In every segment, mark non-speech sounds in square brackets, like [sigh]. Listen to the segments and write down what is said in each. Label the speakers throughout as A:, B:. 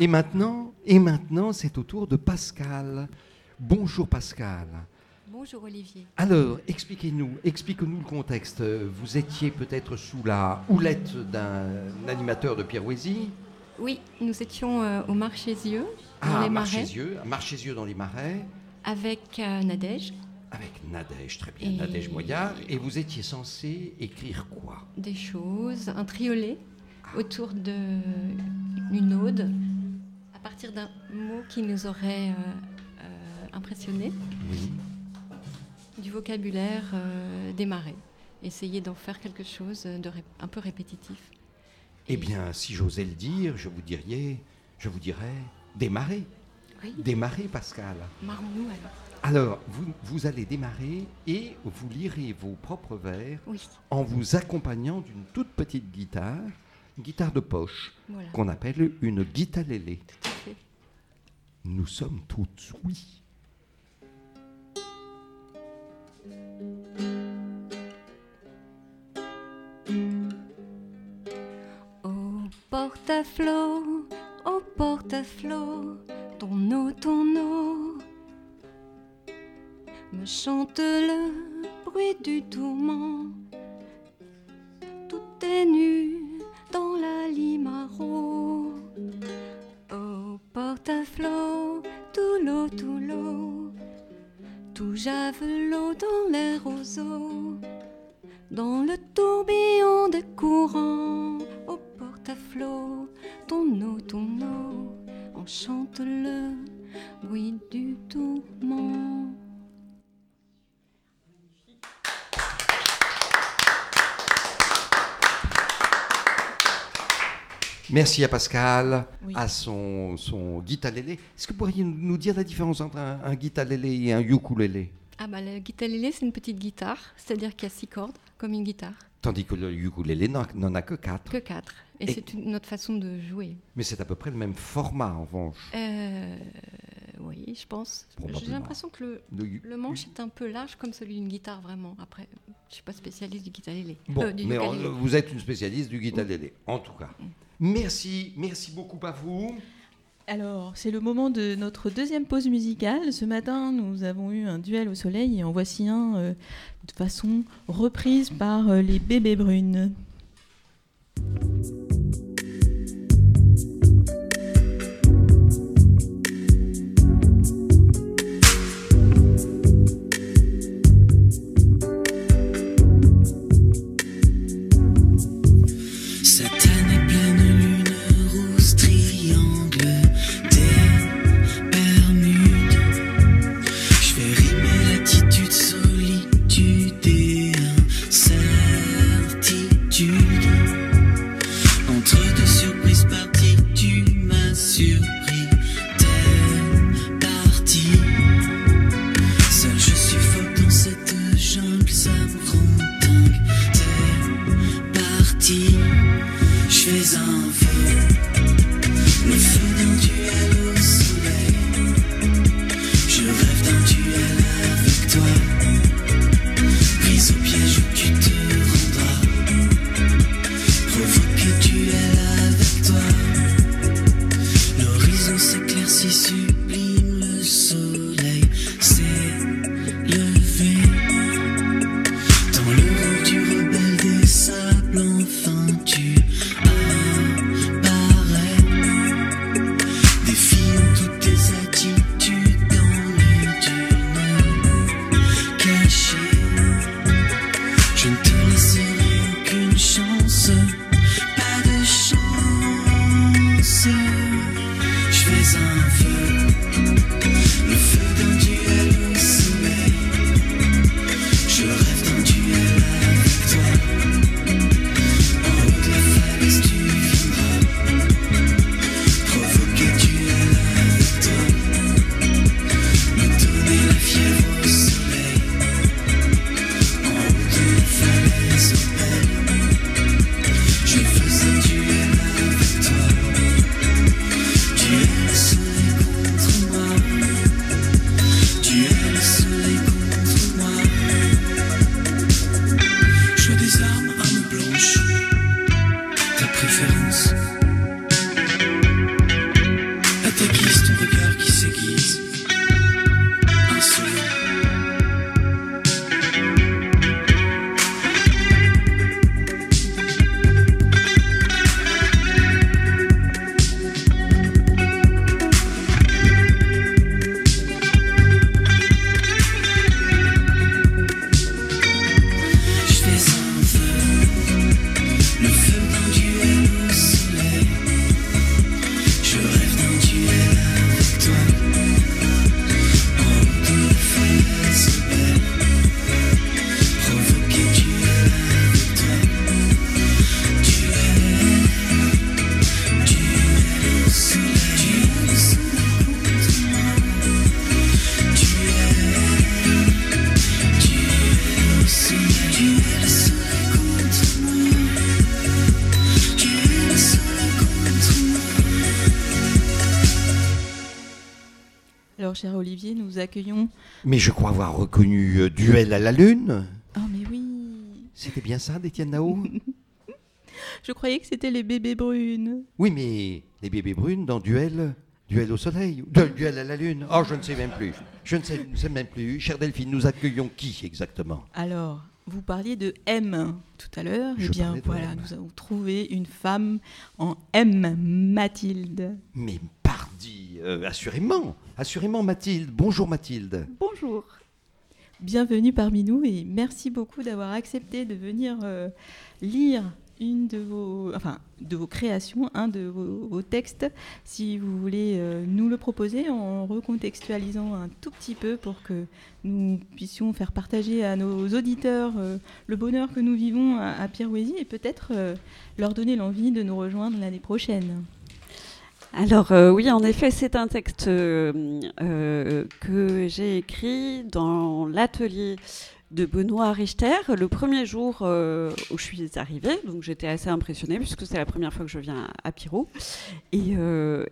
A: Et maintenant, et maintenant, c'est au tour de Pascal. Bonjour Pascal.
B: Bonjour Olivier.
A: Alors, expliquez-nous, expliquez-nous le contexte. Vous étiez peut-être sous la houlette d'un animateur de Pierre-Wézy
B: Oui, nous étions euh, au Marchésieux, dans
A: Ah,
B: les Marais,
A: Marchésieux, Marchésieux dans les Marais,
B: avec euh, Nadège,
A: avec Nadège, très bien,
B: Et-
A: Nadège Moyard. Et vous étiez censé écrire quoi?
B: Des choses, un triolet autour d'une ode, à partir d'un mot qui nous aurait euh, euh, impressionné,
A: Oui.
B: du vocabulaire euh, marais. Essayer d'en faire quelque chose de un peu répétitif.
A: Eh bien, si j'osais le dire, je vous dirais, je vous dirais, démarrer.
B: Oui,
A: Démarrer, Pascal.
B: marrons-nous alors.
A: Alors, vous, vous allez démarrer et vous lirez vos propres vers
B: Oui,
A: en vous accompagnant d'une toute petite guitare, guitare de poche,
B: voilà,
A: qu'on appelle une guitalélé. Nous sommes toutes oui.
B: Au porte-à-flot, au porte-à-flot, ton eau, ton eau me chante le bruit du tourment. Tout est nu javelot dans les roseaux dans le tourbillon de courant, au porte-à-flot, ton eau, ton eau, enchante le bruit du tourment.
A: Merci à Pascal,
C: Oui.
A: à son, son guitalélé. Est-ce que vous pourriez nous dire la différence entre un, un guitalélé et un ukulélé?
B: Ah bah le guitarélé, c'est une petite guitare, c'est-à-dire qu'il y a six cordes, comme une guitare,
A: Tandis que le ukulélé n'en a que quatre.
B: que quatre. Et,
A: Et-
B: c'est une autre façon de jouer.
A: Mais c'est à peu près le même format, en revanche.
B: Euh, oui, je pense. J'ai l'impression que le,
A: Le u-
B: le manche est un peu large, comme celui d'une guitare, vraiment. Après, je ne suis pas spécialiste du guitarélé.
A: Bon,
B: Euh, du
A: mais vous êtes une spécialiste du guitalélé, en tout cas. Merci, merci beaucoup à vous.
C: Alors, c'est le moment de notre deuxième pause musicale. Ce matin, nous avons eu un duel au soleil et en voici un euh, de façon reprise par euh, les bébés brunes.
D: M'as
C: cher Olivier, nous accueillons.
A: Mais je crois avoir reconnu euh, Duel à la Lune.
C: Oh, mais oui
A: C'était bien ça d'Étienne Nao [laughs]
C: Je croyais que c'était les bébés brunes.
A: Oui, mais les bébés brunes dans Duel, Duel au soleil, Duel à la Lune. Oh, je ne sais même plus. Je ne sais, même plus. Chère Delphine, nous accueillons qui exactement?
C: Alors, vous parliez de M tout à l'heure. Eh bien, voilà,
A: M.
C: nous avons trouvé une femme en M, Mathilde.
A: Mais euh, assurément, assurément Mathilde. Bonjour Mathilde.
C: Bonjour. Bienvenue parmi nous et merci beaucoup d'avoir accepté de venir euh, lire une de vos, créations, un de vos, textes, si vous voulez euh, nous le proposer en recontextualisant un tout petit peu pour que nous puissions faire partager à nos auditeurs le bonheur que nous vivons à, à et peut-être leur donner l'envie de nous rejoindre l'année prochaine.
E: Alors euh, oui, en effet, c'est un texte euh, euh, que j'ai écrit dans l'atelier de Benoît Richter le premier jour où je suis arrivée. Donc j'étais assez impressionnée puisque c'est la première fois que je viens à Pirot. Et,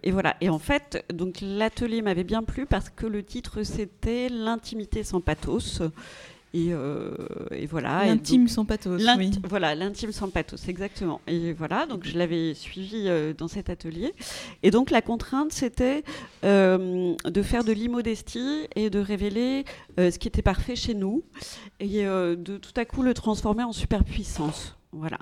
E: et voilà. Et en fait, donc l'atelier m'avait bien plu parce que le titre c'était l'intimité sans pathos. Et, euh, et voilà.
C: L'intime sans pathos. Oui.
E: Voilà, l'intime sans pathos, exactement. Et voilà, donc je l'avais suivi euh, dans cet atelier. Et donc la contrainte, c'était euh, de faire de l'immodestie et de révéler euh, ce qui était parfait chez nous et euh, de tout à coup le transformer en superpuissance. Voilà.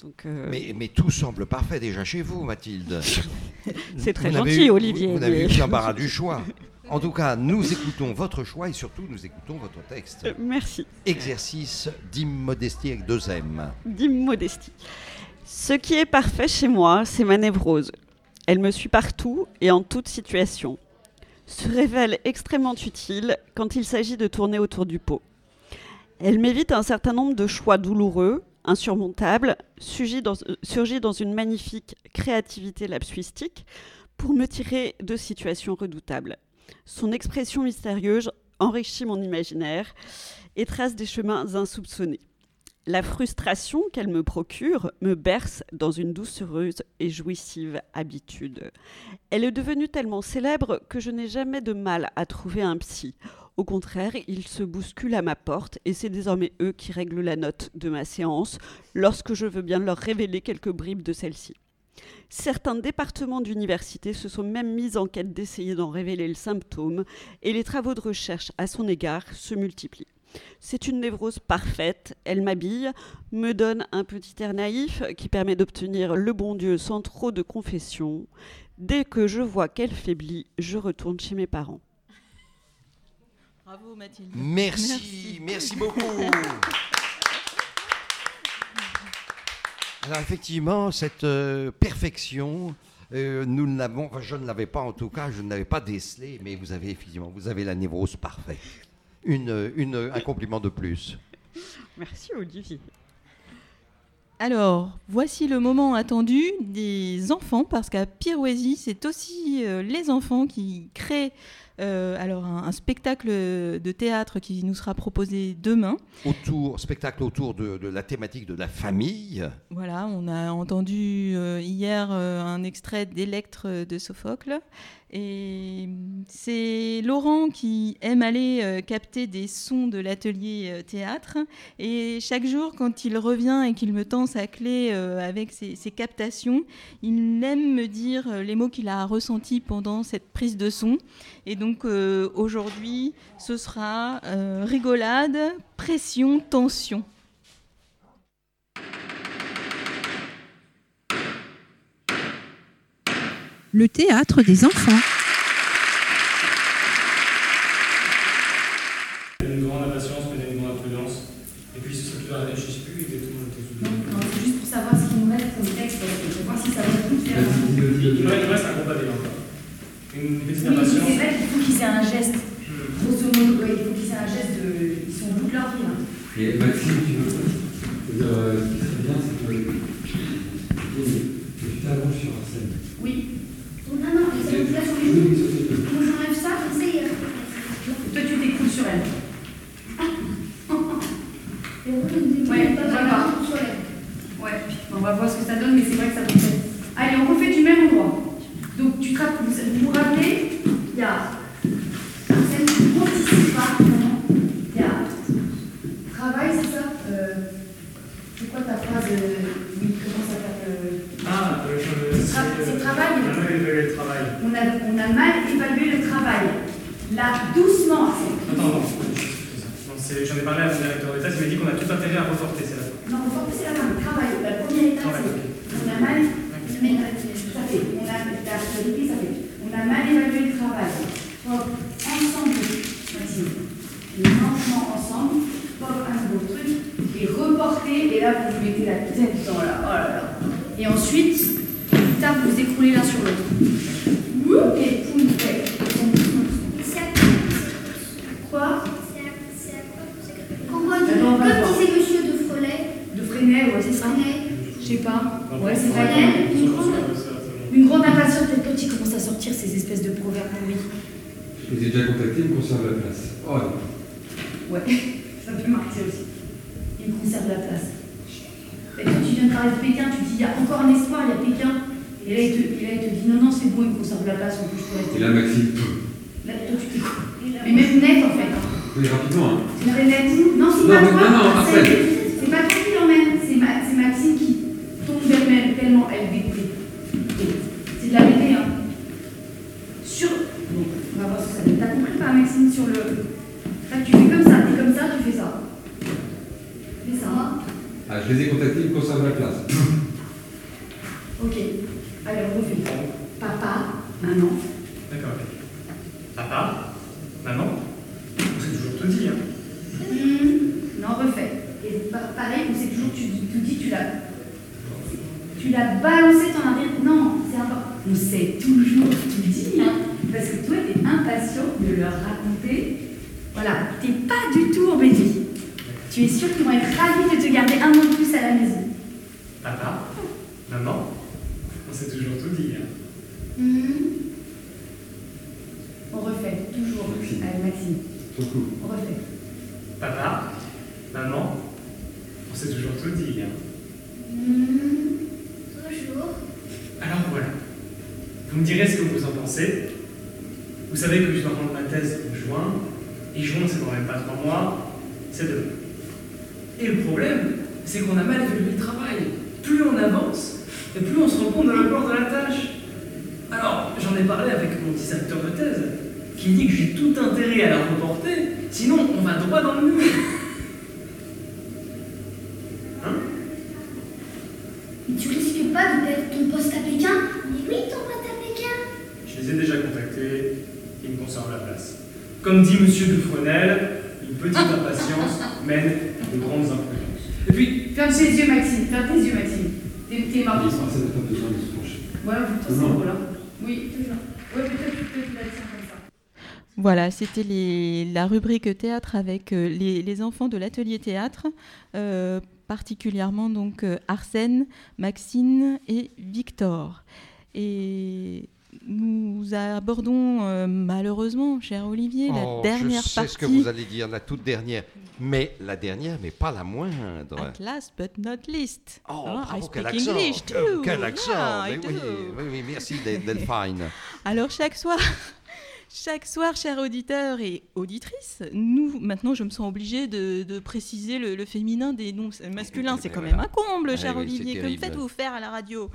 E: Donc, euh,
A: Mais, mais tout semble parfait déjà chez vous, Mathilde. [laughs]
E: C'est très
A: Vous
E: gentil,
A: eu-
E: Olivier,
A: Vous, vous n'avez eu l'embarras du choix. En tout cas, nous écoutons votre choix et surtout nous écoutons votre texte.
E: euh, merci.
A: Exercice d'immodestie avec deux M.
E: d'immodestie. Ce qui est parfait chez moi, c'est ma névrose. Elle me suit partout et en toute situation. Se révèle extrêmement utile quand il s'agit de tourner autour du pot. Elle m'évite un certain nombre de choix douloureux, insurmontables, surgis dans, euh, surgis dans une magnifique créativité lapsuistique pour me tirer de situations redoutables. Son expression mystérieuse enrichit mon imaginaire et trace des chemins insoupçonnés. La frustration qu'elle me procure me berce dans une doucereuse et jouissive habitude. Elle est devenue tellement célèbre que je n'ai jamais de mal à trouver un psy. Au contraire, ils se bousculent à ma porte et c'est désormais eux qui règlent la note de ma séance lorsque je veux bien leur révéler quelques bribes de celle-ci. Certains départements d'université se sont même mis en quête d'essayer d'en révéler le symptôme et les travaux de recherche à son égard se multiplient. C'est une névrose parfaite, elle m'habille, me donne un petit air naïf qui permet d'obtenir le bon Dieu sans trop de confession. Dès que je vois qu'elle faiblit, je retourne chez mes parents.
C: Bravo Mathilde.
A: Merci, merci, beaucoup. Alors effectivement, cette euh, perfection, euh, nous l'avons, je ne l'avais pas en tout cas, je ne l'avais pas décelée, mais vous avez effectivement, la névrose parfaite. Une, un compliment de plus.
E: Merci Olivier.
C: Alors, voici le moment attendu des enfants, parce qu'à Pirouésie, c'est aussi euh, les enfants qui créent euh, alors un, un spectacle de théâtre qui nous sera proposé demain.
A: Autour, spectacle autour de, de la thématique de la famille.
C: Voilà, on a entendu euh, hier euh, un extrait d'Électre de Sophocle. Et c'est Laurent qui aime aller capter des sons de l'atelier théâtre. Et chaque jour, quand il revient et qu'il me tend sa clé avec ses, ses captations, il aime me dire les mots qu'il a ressentis pendant cette prise de son. Et donc euh, aujourd'hui, ce sera euh, rigolade, pression, tension.
F: Le théâtre des enfants.
G: une grande impatience, mais une grande prudence. Et puis ce qui va, je sais plus exactement le texte.
H: Non, c'est juste pour savoir ce qu'il nous reste comme texte, parce que je vais voir si ça va tout faire.
G: Il me il me reste il me reste un combat des encore. Une petite
H: Oui, mais c'est
G: impatience.
H: vrai qu'il qu'ils aient un geste. Grosso modo, un geste. Ils sont au bout de leur vie
I: veux C'est-à-dire, euh, ce qui serait bien, c'est que, que tu t'allonges sur la scène.
H: Oui.
J: Non, non, mais ça vous plaît sur les
I: Oui,
J: genoux.
I: oui, ça, c'est bien.
J: Moi, j'enlève ça, comme ça, il y a.
H: Toi, tu t'écroules sur elle.
J: Et vous, vous me dites,
H: Ouais,
J: pas
H: d'accord.
J: mal, sur elle.
H: Ouais, on va voir ce que ça donne, mais c'est vrai que ça peut faire. Allez, on refait du même endroit. Donc, tu te rappelles, vous vous vous rappelez, il y a travail.
G: On a mal évalué le travail.
H: On a, on a mal évalué le travail. Là, doucement.
G: Attends, non, non, c'est- j'en ai directeur d'État, il m'a dit qu'on a tout intérêt à reporter, c'est la
H: Non, on va c'est la fin. Travail. La première étape,
G: Travail,
H: c'est on a mal. Mais ça fait. On a, la priorité, ça fait. On a mal évalué le travail. Hop, ensemble, Maxime. Et lentement ensemble. Hop, un nouveau truc. Et reporter. Et là, vous mettez la tête dans la. Oh là là. Et ensuite, plus tard, vous écroulez l'un sur l'autre. Ouh, Et poum, fait. Quoi
J: Comment
H: Attends, on va voir.
J: Comme disait monsieur de Frolet,
H: De Freinet, ouais, c'est ça.
J: Freinet,
H: Je sais pas. Ouais, c'est
J: Freinet,
H: vrai.
J: une grande,
H: Une grande impatience, peut-être quand il commence à sortir ces espèces de proverbes pourris.
I: Je les ai déjà contactés, ils me conservent la place. Oh, ouais.
H: Ouais, ça peut marquer aussi. Il me conserve la place. Et tu Pékin, tu dis il y a encore un espoir, il y a Pékin. Et là, il te, et là, il te dit non, non, c'est bon, il me conserve la place, en plus, je peux rester.
I: Et là, Maxime,
H: Là, toi, tu t'es Mais même net, en fait.
I: oui, rapidement, hein.
H: Très net. Non, c'est
I: Non,
H: pas toi.
I: non, non, après.
H: C'est pas toi qui l'emmène, c'est Ma- c'est Maxime qui tombe d'elle-même tellement elle est dégoûtée. C'est de la vérité, hein. Sur. Bon, on va voir ce que ça donne. T'as compris pas, Maxime, sur le. Là, tu fais comme ça, t'es comme ça, tu fais ça. Fais ça. hein.
I: Ah, je les ai contactés, ils me conservent la place.
H: Ok. Allez, on refait. Papa, maman.
G: D'accord, ok. Papa, maman, on s'est toujours tout dit, hein.
H: Hmm, Non, refait. Et pa- pareil, on sait toujours, tu tu dis, tu l'as. Tu l'as balancé, t'en as rien. Non, c'est important. On sait toujours tout dit, hein. Parce que toi, t'es impatient de leur raconter. Voilà, t'es pas du tout embêté. Tu es sûr qu'ils vont être ravis de te garder un an de plus à la maison.
G: Papa, maman, on s'est toujours tout dit, hein.
J: Hmm.
H: On refait, toujours.
I: Maxime.
H: Allez, Maxime, on refait.
G: Papa, maman, on s'est toujours tout dit, hein.
J: Hmm. Toujours.
G: Alors voilà. Vous me direz ce que vous savez que je dois rendre ma thèse en juin, et juin, c'est quand même pas trois mois, c'est demain. Et le problème, c'est qu'on a mal évalué le travail. Plus on avance, et plus on se rend compte de l'ampleur de la tâche. Alors, j'en ai parlé avec mon directeur de thèse, qui dit que j'ai tout intérêt à la reporter, sinon on va droit dans le mur. [laughs] Hein?
J: Mais tu risques pas de perdre ton poste à Pékin Mais oui, ton poste à Pékin
G: Je les ai déjà contactés, ils me conservent la place. Comme dit Monsieur de Fresnel, une petite impatience [laughs] mène à de grandes imprudences. Et puis,
H: Ferme tes yeux, Maxime. Ferme tes yeux, Maxime. T'es marrant.
I: Pas besoin de se pencher.
H: Ouais, plutôt c'est
I: Non.
H: beau là. Oui, toujours. Ouais, peut-être faire comme ça.
C: Voilà, c'était la rubrique théâtre avec euh, les, les enfants de l'atelier théâtre, euh, particulièrement donc euh, Arsène, Maxine et Victor. Et nous abordons euh, malheureusement, cher Olivier, la
A: Oh,
C: dernière
A: je sais
C: partie.
A: ce que vous allez dire, la toute dernière. Mais la dernière, mais pas la moindre.
C: At last but not least.
A: Oh,
C: I
A: bravo, quel
C: speak
A: accent
C: English
A: Quel-
C: too.
A: Quel accent
C: Yeah, I
A: Mais oui, oui, oui, merci Del- Delphine. [laughs]
C: Alors chaque soir, [laughs] chaque soir, chers auditeurs et auditrices, nous, maintenant je me sens obligée de, de préciser le, le féminin des noms masculins. C'est quand même un comble,
A: Ah
C: cher Olivier. Que faites-vous faire à la radio?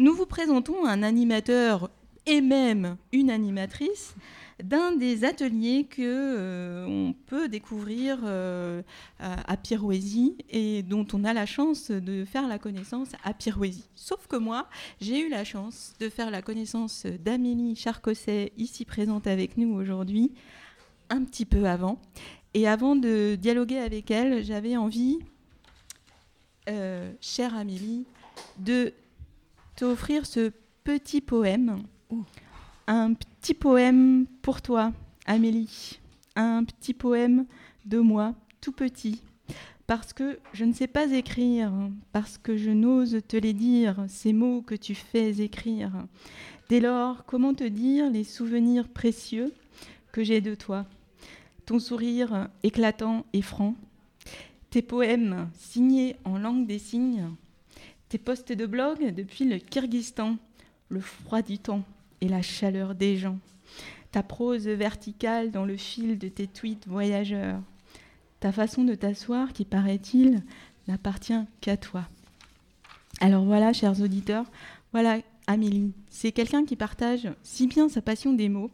C: Nous vous présentons un animateur et même une animatrice d'un des ateliers que euh, on peut découvrir euh, à, Pirouésie et dont on a la chance de faire la connaissance à Pirouésie. Sauf que moi, j'ai eu la chance de faire la connaissance d'Amélie Charcosset, ici présente avec nous aujourd'hui, un petit peu avant. Et avant de dialoguer avec elle, j'avais envie, euh, chère Amélie, de t'offrir ce petit poème. Un petit poème pour toi, Amélie. Un petit poème de moi, tout petit. Parce que je ne sais pas écrire, parce que je n'ose te les dire, ces mots que tu fais écrire. Dès lors, comment te dire les souvenirs précieux que j'ai de toi? Ton sourire éclatant et franc, tes poèmes signés en langue des signes, tes posts de blog depuis le Kyrgyzstan, le froid du temps et la chaleur des gens, ta prose verticale dans le fil de tes tweets voyageurs, ta façon de t'asseoir qui, paraît-il, n'appartient qu'à toi. Alors voilà, chers auditeurs, voilà Amélie. C'est quelqu'un qui partage si bien sa passion des mots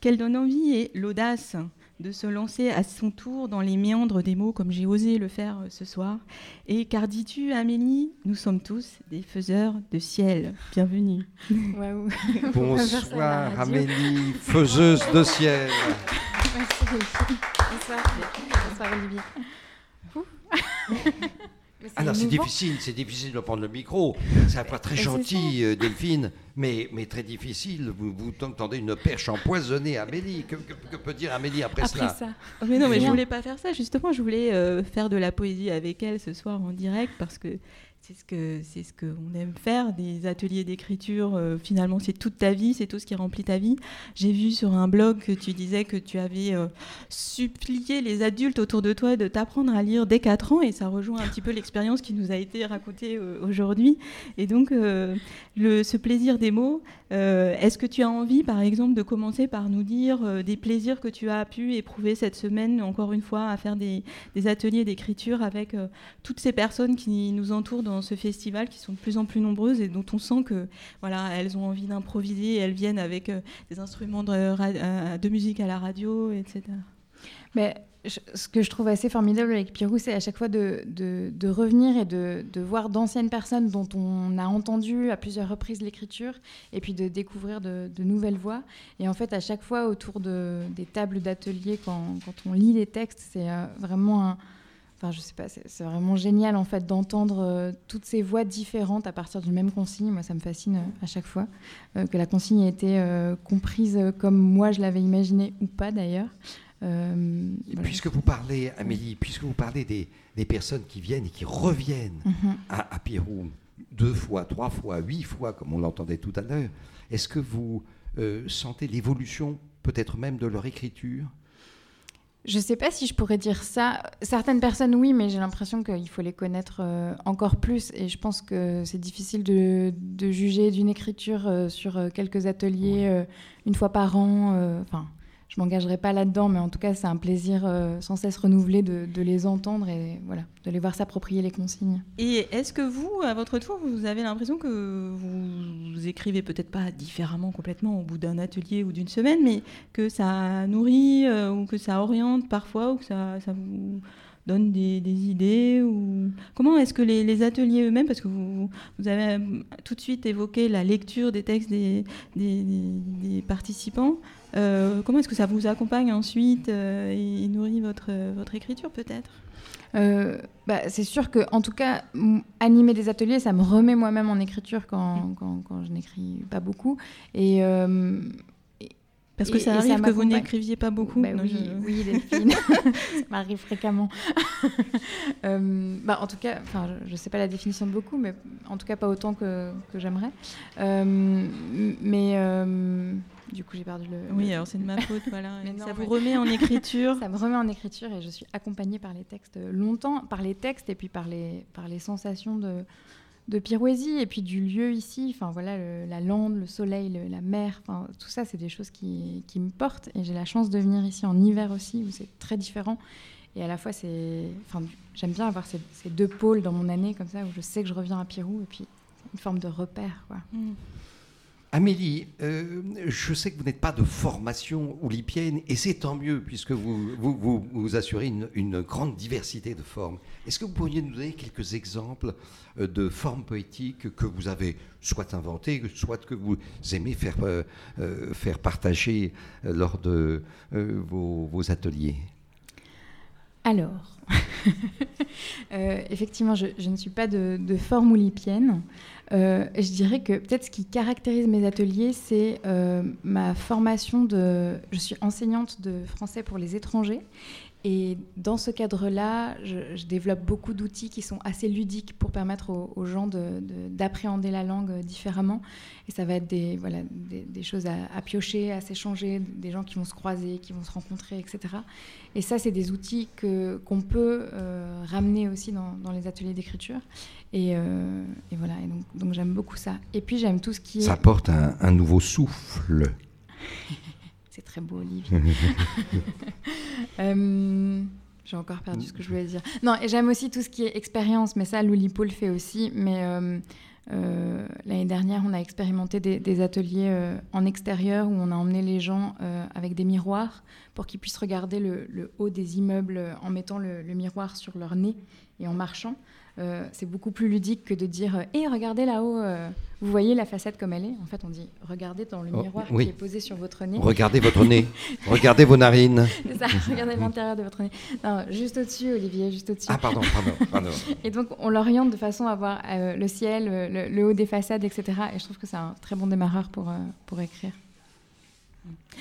C: qu'elle donne envie et l'audace de se lancer à son tour dans les méandres des mots comme j'ai osé le faire euh, ce soir. Et car dis-tu, Amélie, nous sommes tous des faiseurs de ciel. Bienvenue. [laughs]
K: Waouh. [laughs]
A: Bonsoir Amélie, faiseuse de ciel.
K: Merci. Bonsoir. Bonsoir Olivier. [laughs]
A: Ah non, c'est difficile, c'est difficile de prendre le micro. C'est un pas très gentil, euh, Delphine, mais, mais très difficile. Vous, vous tendez une perche empoisonnée Amélie. Que, que- que peut dire Amélie après,
K: Après
A: cela
K: ça.
C: Mais non, mais je voulais pas faire ça. Justement, je voulais euh, faire de la poésie avec elle ce soir en direct parce que c'est ce que c'est ce qu'on aime faire, des ateliers d'écriture. euh, finalement, c'est toute ta vie, c'est tout ce qui remplit ta vie. J'ai vu sur un blog que tu disais que tu avais euh, supplié les adultes autour de toi de t'apprendre à lire dès 4 ans et ça rejoint un petit peu l'expérience qui nous a été racontée euh, aujourd'hui. Et donc, le, ce plaisir des mots, est-ce que tu as envie, par exemple, de commencer par nous dire des plaisirs que tu as pu éprouver cette semaine, encore une fois, à faire des, des ateliers d'écriture avec toutes ces personnes qui nous entourent dans ce festival, qui sont de plus en plus nombreuses et dont on sent que voilà, elles ont envie d'improviser, elles viennent avec euh, des instruments euh, de musique à la radio, etc.
K: Mais ce que je trouve assez formidable avec Pirou, c'est à chaque fois de, revenir et de, voir d'anciennes personnes dont on a entendu à plusieurs reprises l'écriture, et puis de découvrir de, nouvelles voix. Et en fait, à chaque fois, autour de, des tables d'atelier, quand, quand on lit les textes, c'est euh, vraiment un... Enfin, je sais pas, c'est vraiment génial en fait d'entendre euh, toutes ces voix différentes à partir d'une même consigne. Moi, ça me fascine euh, à chaque fois euh, que la consigne ait été comprise comme moi je l'avais imaginé ou pas d'ailleurs. Voilà.
A: Puisque vous parlez, Amélie, puisque vous parlez des, des personnes qui viennent et qui reviennent
K: Mhm.
A: à, Pirou deux fois, trois fois, huit fois, comme on l'entendait tout à l'heure, est-ce que vous sentez l'évolution, peut-être même de leur écriture?
K: Je sais pas si je pourrais dire ça. Certaines personnes, oui, mais j'ai l'impression qu'il faut les connaître euh, encore plus. Et je pense que c'est difficile de, de juger d'une écriture euh, sur euh, quelques ateliers euh, une fois par an. Enfin, je m'engagerai pas là-dedans, mais en tout cas, c'est un plaisir euh, sans cesse renouvelé de, les entendre et voilà, de les voir s'approprier les consignes.
C: Et est-ce que vous, à votre tour, vous avez l'impression que vous, vous écrivez peut-être pas différemment complètement au bout d'un atelier ou d'une semaine, mais que ça nourrit euh, ou que ça oriente parfois ou que ça, ça vous donne des, des idées ou comment est-ce que les, les ateliers eux-mêmes, parce que vous, vous avez euh, tout de suite évoqué la lecture des textes des, des- des- des participants, euh, comment est-ce que ça vous accompagne ensuite euh, et, nourrit votre, votre écriture peut-être?
K: Euh, bah, c'est sûr que, en tout cas, animer des ateliers, ça me remet moi-même en écriture quand, quand, quand je n'écris pas beaucoup. Et-
C: Parce que
K: et-
C: ça arrive que vous n'écriviez pas beaucoup.
K: Bah
C: Non,
K: oui,
C: je-
K: oui, Delphine, [laughs] ça m'arrive fréquemment. [laughs] Euh, bah, en tout cas, je ne sais pas la définition de beaucoup, mais en tout cas pas autant que, que j'aimerais. Euh, mais euh, du coup, j'ai perdu le.
C: Oui,
K: le-
C: alors c'est de ma faute, [laughs] voilà.
K: Non,
C: ça vous remet en écriture.
K: Ça me remet en écriture et je suis accompagnée par les textes longtemps, par les textes et puis par les, par les sensations de, de Pirouésie et puis du lieu ici. Enfin voilà, la lande, le soleil, le- la mer, tout ça, c'est des choses qui, me portent. Et j'ai la chance de venir ici en hiver aussi, où c'est très différent. Et à la fois, c'est, enfin, j'aime bien avoir ces, deux pôles dans mon année comme ça, où je sais que je reviens à Pirou et puis une forme de repère. Quoi.
A: Amélie, euh, je sais que vous n'êtes pas de formation oulipienne, et c'est tant mieux, puisque vous assurez une, grande diversité de formes. Est-ce que vous pourriez nous donner quelques exemples euh, de formes poétiques que vous avez soit inventées, soit que vous aimez faire, euh, partager lors de vos ateliers?
K: Alors, [laughs] euh, effectivement, je, ne suis pas de, de forme oulipienne. Euh, je dirais que peut-être ce qui caractérise mes ateliers, c'est euh, ma formation de... Je suis enseignante de français pour les étrangers. Et dans ce cadre-là, je, je développe beaucoup d'outils qui sont assez ludiques pour permettre aux, aux gens de- de- d'appréhender la langue différemment. Et ça va être des, voilà, des, des choses à, à piocher, à s'échanger, des gens qui vont se croiser, qui vont se rencontrer, etc. Et ça, c'est des outils qu'on peut euh, ramener aussi dans, dans les ateliers d'écriture. Et, euh, et voilà, et donc, donc j'aime beaucoup ça. Et puis j'aime tout ce qui est...
A: Ça apporte un, un nouveau souffle. [laughs]
K: C'est très beau, Olivier. [laughs] Euh, J'ai encore perdu ce que je voulais dire. Non, et j'aime aussi tout ce qui est expérience, mais ça, l'Oulipo le fait aussi. Mais euh, Euh, L'année dernière, on a expérimenté des, des ateliers en extérieur où on a emmené les gens avec des miroirs pour qu'ils puissent regarder le, le haut des immeubles en mettant le, le miroir sur leur nez et en marchant. Euh, c'est beaucoup plus ludique que de dire Hé, regardez là-haut, euh, vous voyez la façade comme elle est. En fait, on dit Regardez dans le
A: Oh,
K: miroir
A: oui.
K: qui est posé sur votre nez.
A: Regardez votre nez, [laughs] regardez vos narines.
K: Ça, regardez l'intérieur de votre nez. Non, juste au-dessus, Olivier, juste au-dessus.
A: Ah, pardon, pardon, pardon. [laughs]
K: Et donc, on l'oriente de façon à voir euh, le ciel, euh, le, le haut des façades, etc. Et je trouve que c'est un très bon démarreur pour, euh, pour écrire.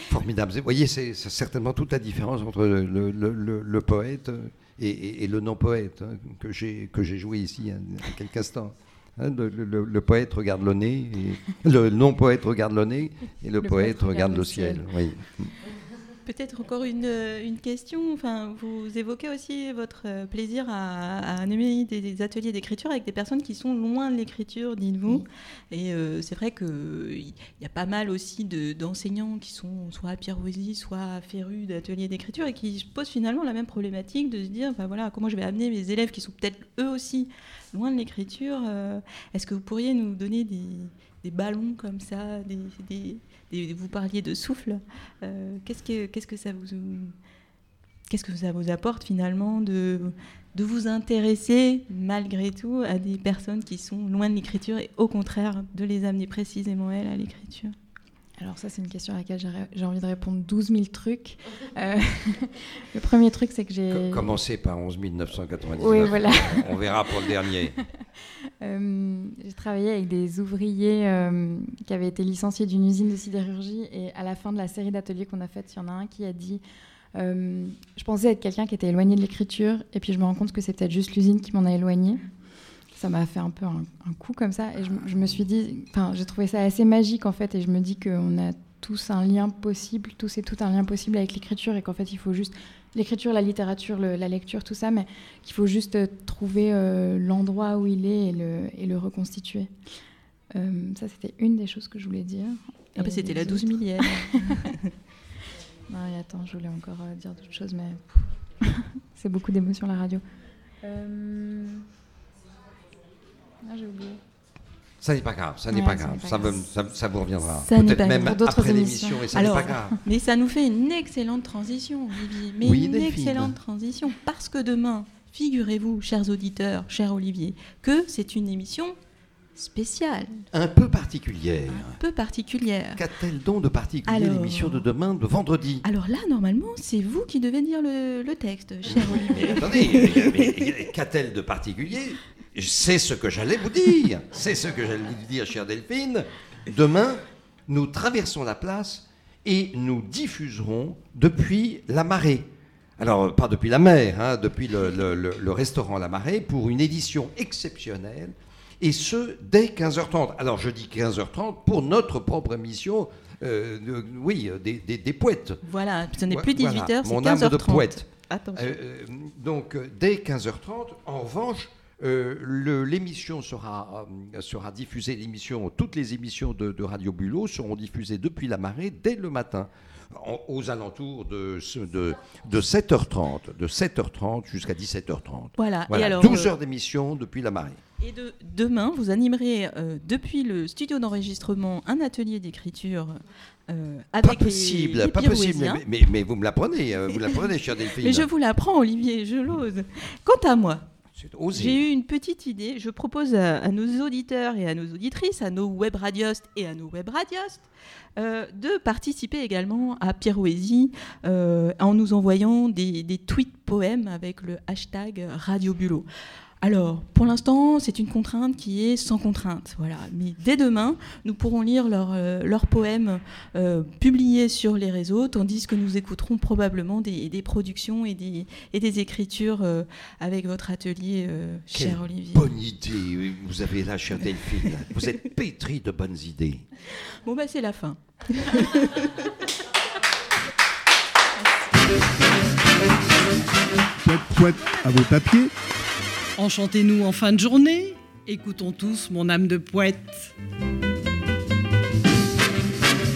A: Formidable. Vous voyez, c'est certainement toute la différence entre le, le- le- le- le poète et, et- et le non-poète hein, que j'ai joué ici hein, il y a quelques instants. Hein, le, le- le- le poète regarde le nez, et- le non-poète regarde le nez, et le, poète regarde le ciel. Oui.
C: Peut-être encore une, euh, une question. Enfin, vous évoquez aussi votre euh, plaisir à, à animer des, des ateliers d'écriture avec des personnes qui sont loin de l'écriture, dites-vous. Et euh, c'est vrai qu'il y a pas mal aussi de- d'enseignants qui sont soit à Pierre-Voisy, soit férus d'ateliers d'écriture et qui se posent finalement la même problématique de se dire bah voilà, comment je vais amener mes élèves qui sont peut-être eux aussi loin de l'écriture. Est-ce que vous pourriez nous donner des, des ballons comme ça des, des- Vous parliez de souffle. Euh, Qu'est-ce que qu'est-ce que ça vous qu'est-ce que ça vous apporte finalement de de vous intéresser malgré tout à des personnes qui sont loin de l'écriture et au contraire de les amener précisément elles à l'écriture?
K: Alors ça, c'est une question à laquelle j'ai envie de répondre 12 000 trucs. Euh, [laughs] le premier truc, c'est que j'ai...
A: Co- Commencez par 11 999.
K: Oui, voilà. [laughs]
A: On verra pour le dernier. [laughs]
K: Euh, j'ai travaillé avec des ouvriers euh, qui avaient été licenciés d'une usine de sidérurgie et à la fin de la série d'ateliers qu'on a faite, il y en a un qui a dit Je pensais être quelqu'un qui était éloigné de l'écriture et puis je me rends compte que c'est peut-être juste l'usine qui m'en a éloigné. Ça m'a fait un peu un, un coup comme ça et je, je me suis dit, enfin, j'ai trouvé ça assez magique en fait et je me dis qu'on a tous un lien possible, tous et tout un lien possible avec l'écriture et qu'en fait il faut juste l'écriture, la littérature, le- la lecture, tout ça, mais qu'il faut juste euh, trouver euh, l'endroit où il est et le, et le reconstituer. Euh, ça, c'était une des choses que je voulais dire.
C: Ah bah, c'était la 12
K: autres-
C: millième. [laughs]
K: non, et attends, je voulais encore euh, dire d'autres choses, mais [laughs] c'est beaucoup d'émotions la radio. Euh, Ah, j'ai oublié.
A: Ça n'est pas grave, ça n'est
K: Ouais,
A: pas grave,
K: pas
A: ça,
K: grave.
A: ça- ça vous reviendra. Peut-être même après l'émission, et ça
C: Alors,
A: n'est pas grave.
C: mais ça nous fait une excellente transition, Olivier. Mais
A: Oui,
C: une
A: Delphine.
C: excellente transition. Parce que demain, figurez-vous, chers auditeurs, cher Olivier, que c'est une émission spéciale,
A: Un peu particulière.
C: un peu particulière.
A: Qu'a-t-elle donc de particulier l'émission de demain, de vendredi
C: Alors là, normalement, c'est vous qui devez dire le, le texte, cher Olivier.
A: Mais attendez, qu'a-t-elle de particulier C'est ce que j'allais vous dire. C'est ce que j'allais vous dire, chère Delphine. Demain, nous traversons la place et nous diffuserons depuis la marée. Alors, pas depuis la mer, hein, depuis le, le- le- le restaurant La Marée, pour une édition exceptionnelle, et ce, dès 15h30. Alors, je dis 15h30 pour notre propre émission, euh, oui, des, des, des poètes.
C: Voilà, ce n'est plus 18h,
A: voilà,
C: c'est
A: Mon
C: 15h30.
A: âme de poète.
C: Attention.
A: Euh, euh, donc, dès 15h30, en revanche, euh, l'émission sera, euh, sera diffusée, l'émission, toutes les émissions de, de Radio Bulot seront diffusées depuis la marée dès le matin, en- aux alentours de, ce- de, de 7h30, de 7h30 jusqu'à 17h30.
C: Voilà, et alors,
A: 12
C: euh,
A: heures d'émission depuis la marée.
C: Et de, demain, vous animerez euh, depuis le studio d'enregistrement un atelier d'écriture euh, avec
A: Pas possible,
C: les, les
A: pas possible, mais, mais- mais vous me l'apprenez, vous l'apprenez, chère [laughs] Delphine.
C: Mais je vous l'apprends, Olivier, je l'ose. Quant à moi, j'ai eu une petite idée. Je propose à, nos auditeurs et à nos auditrices, à nos web radiostes et à nos web radiostes, euh, de participer également à Pirouésie euh, en nous envoyant des, des tweets poèmes avec le hashtag Radio Bulot. Alors, pour l'instant, c'est une contrainte qui est sans contrainte. Voilà. Mais dès demain, nous pourrons lire leurs euh, poèmes euh, publiés sur les réseaux, tandis que nous écouterons probablement des, des productions et des, et des écritures euh, avec votre atelier, cher Olivier.
A: bonne idée, vous avez là, chère Delphine. Vous êtes pétri de bonnes idées.
C: Bon, bah, c'est la fin.
L: Pouet, pouet, à vos papiers.
M: Enchantez-nous en fin de journée. Écoutons tous mon âme de poète.